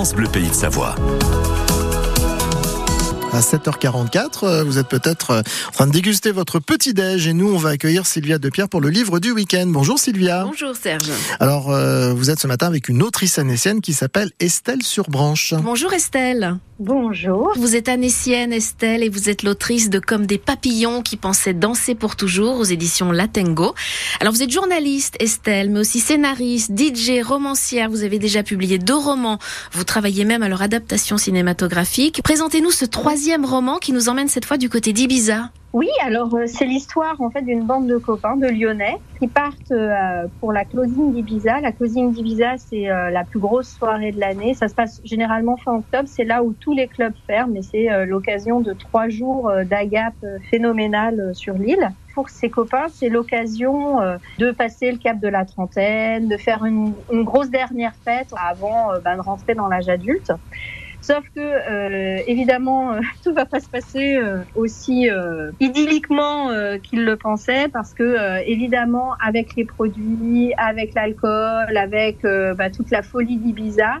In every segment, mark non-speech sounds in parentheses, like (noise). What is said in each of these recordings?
France Bleu Pays de Savoie. À 7h44, euh, vous êtes peut-être euh, en train de déguster votre petit-déj et nous, on va accueillir Sylvia Depierre pour le livre du week-end. Bonjour Sylvia. Bonjour Serge. Alors, euh, vous êtes ce matin avec une autrice anécienne qui s'appelle Estelle Surbranche. Bonjour Estelle. Bonjour. Vous êtes anécienne Estelle et vous êtes l'autrice de Comme des papillons qui pensaient danser pour toujours aux éditions Latengo. Alors vous êtes journaliste Estelle, mais aussi scénariste, DJ, romancière. Vous avez déjà publié deux romans. Vous travaillez même à leur adaptation cinématographique. Présentez-nous ce troisième roman qui nous emmène cette fois du côté d'Ibiza. Oui, alors euh, c'est l'histoire en fait d'une bande de copains de Lyonnais qui partent euh, pour la closing d'Ibiza. La closing d'Ibiza, c'est euh, la plus grosse soirée de l'année. Ça se passe généralement fin octobre. C'est là où tous les clubs ferment, et c'est l'occasion de trois jours d'agape phénoménale sur l'île. Pour ses copains, c'est l'occasion de passer le cap de la trentaine, de faire une, une grosse dernière fête avant ben, de rentrer dans l'âge adulte. Sauf que, euh, évidemment, euh, (laughs) tout va pas se passer euh, aussi euh, idylliquement euh, qu'ils le pensaient, parce que, évidemment, avec les produits, avec l'alcool, avec bah, toute la folie d'Ibiza,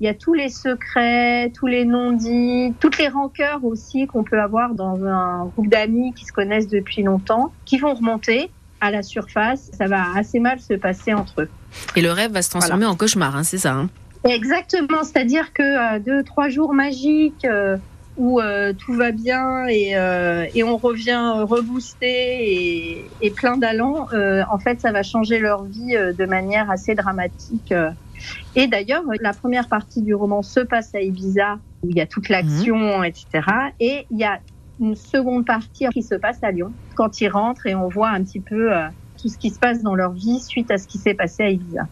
il y a tous les secrets, tous les non-dits, toutes les rancœurs aussi qu'on peut avoir dans un groupe d'amis qui se connaissent depuis longtemps, qui vont remonter à la surface. Ça va assez mal se passer entre eux. Et le rêve va se transformer voilà. en cauchemar, hein, c'est ça hein Exactement, c'est-à-dire que euh, deux, trois jours magiques euh, où euh, tout va bien et, euh, et on revient reboosté et, et plein d'allant, euh, en fait, ça va changer leur vie de manière assez dramatique. Et d'ailleurs, la première partie du roman se passe à Ibiza, où il y a toute l'action, mmh. etc. Et il y a une seconde partie qui se passe à Lyon, quand ils rentrent et on voit un petit peu tout ce qui se passe dans leur vie suite à ce qui s'est passé à Ibiza.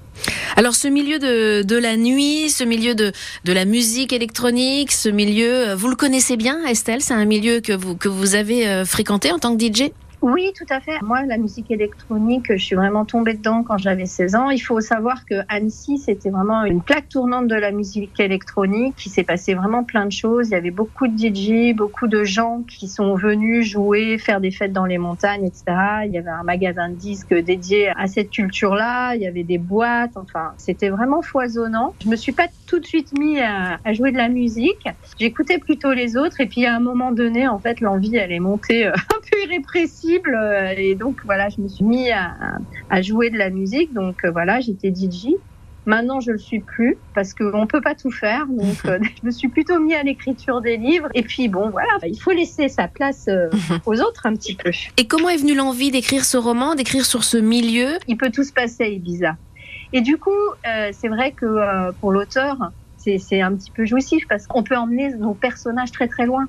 Alors ce milieu de, de la nuit, ce milieu de, de la musique électronique, ce milieu, vous le connaissez bien Estelle? C'est un milieu que vous, que vous avez fréquenté en tant que DJ oui, tout à fait. Moi, la musique électronique, je suis vraiment tombée dedans quand j'avais 16 ans. Il faut savoir que Annecy, c'était vraiment une plaque tournante de la musique électronique. Il s'est passé vraiment plein de choses. Il y avait beaucoup de DJ, beaucoup de gens qui sont venus jouer, faire des fêtes dans les montagnes, etc. Il y avait un magasin de disques dédié à cette culture-là. Il y avait des boîtes. Enfin, c'était vraiment foisonnant. Je me suis pas tout de suite mis à, à jouer de la musique. J'écoutais plutôt les autres. Et puis, à un moment donné, en fait, l'envie, elle est montée (laughs) un peu irrépressible et donc voilà, je me suis mis à, à jouer de la musique. Donc voilà, j'étais DJ. Maintenant, je le suis plus parce qu'on peut pas tout faire. Donc, (laughs) euh, je me suis plutôt mis à l'écriture des livres. Et puis, bon, voilà, il faut laisser sa place euh, (laughs) aux autres un petit peu. Et comment est venue l'envie d'écrire ce roman, d'écrire sur ce milieu? Il peut tout se passer à Ibiza. Et du coup, euh, c'est vrai que euh, pour l'auteur, c'est un petit peu jouissif parce qu'on peut emmener nos personnages très très loin,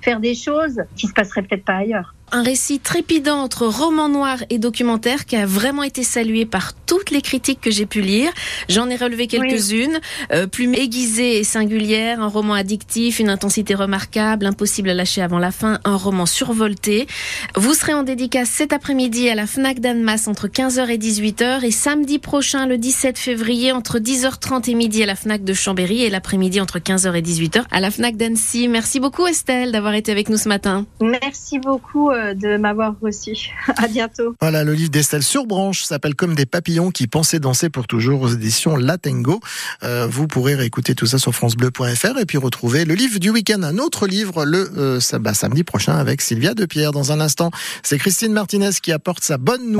faire des choses qui se passeraient peut-être pas ailleurs un récit trépidant entre roman noir et documentaire qui a vraiment été salué par toutes les critiques que j'ai pu lire. J'en ai relevé quelques-unes. Oui. Euh, plume aiguisée et singulière, un roman addictif, une intensité remarquable, impossible à lâcher avant la fin, un roman survolté. Vous serez en dédicace cet après-midi à la FNAC d'Annemasse entre 15h et 18h et samedi prochain, le 17 février, entre 10h30 et midi à la FNAC de Chambéry et l'après-midi entre 15h et 18h à la FNAC d'Annecy. Merci beaucoup Estelle d'avoir été avec nous ce matin. Merci beaucoup de m'avoir reçu. (laughs) À bientôt. Voilà, le livre d'Estelle Surbranche s'appelle Comme des papillons qui pensaient danser pour toujours aux éditions Latengo. Euh, vous pourrez réécouter tout ça sur francebleu.fr et puis retrouver le livre du week-end, un autre livre le euh, bah, samedi prochain avec Sylvia Depierre. Dans un instant, c'est Christine Martinez qui apporte sa bonne nouvelle.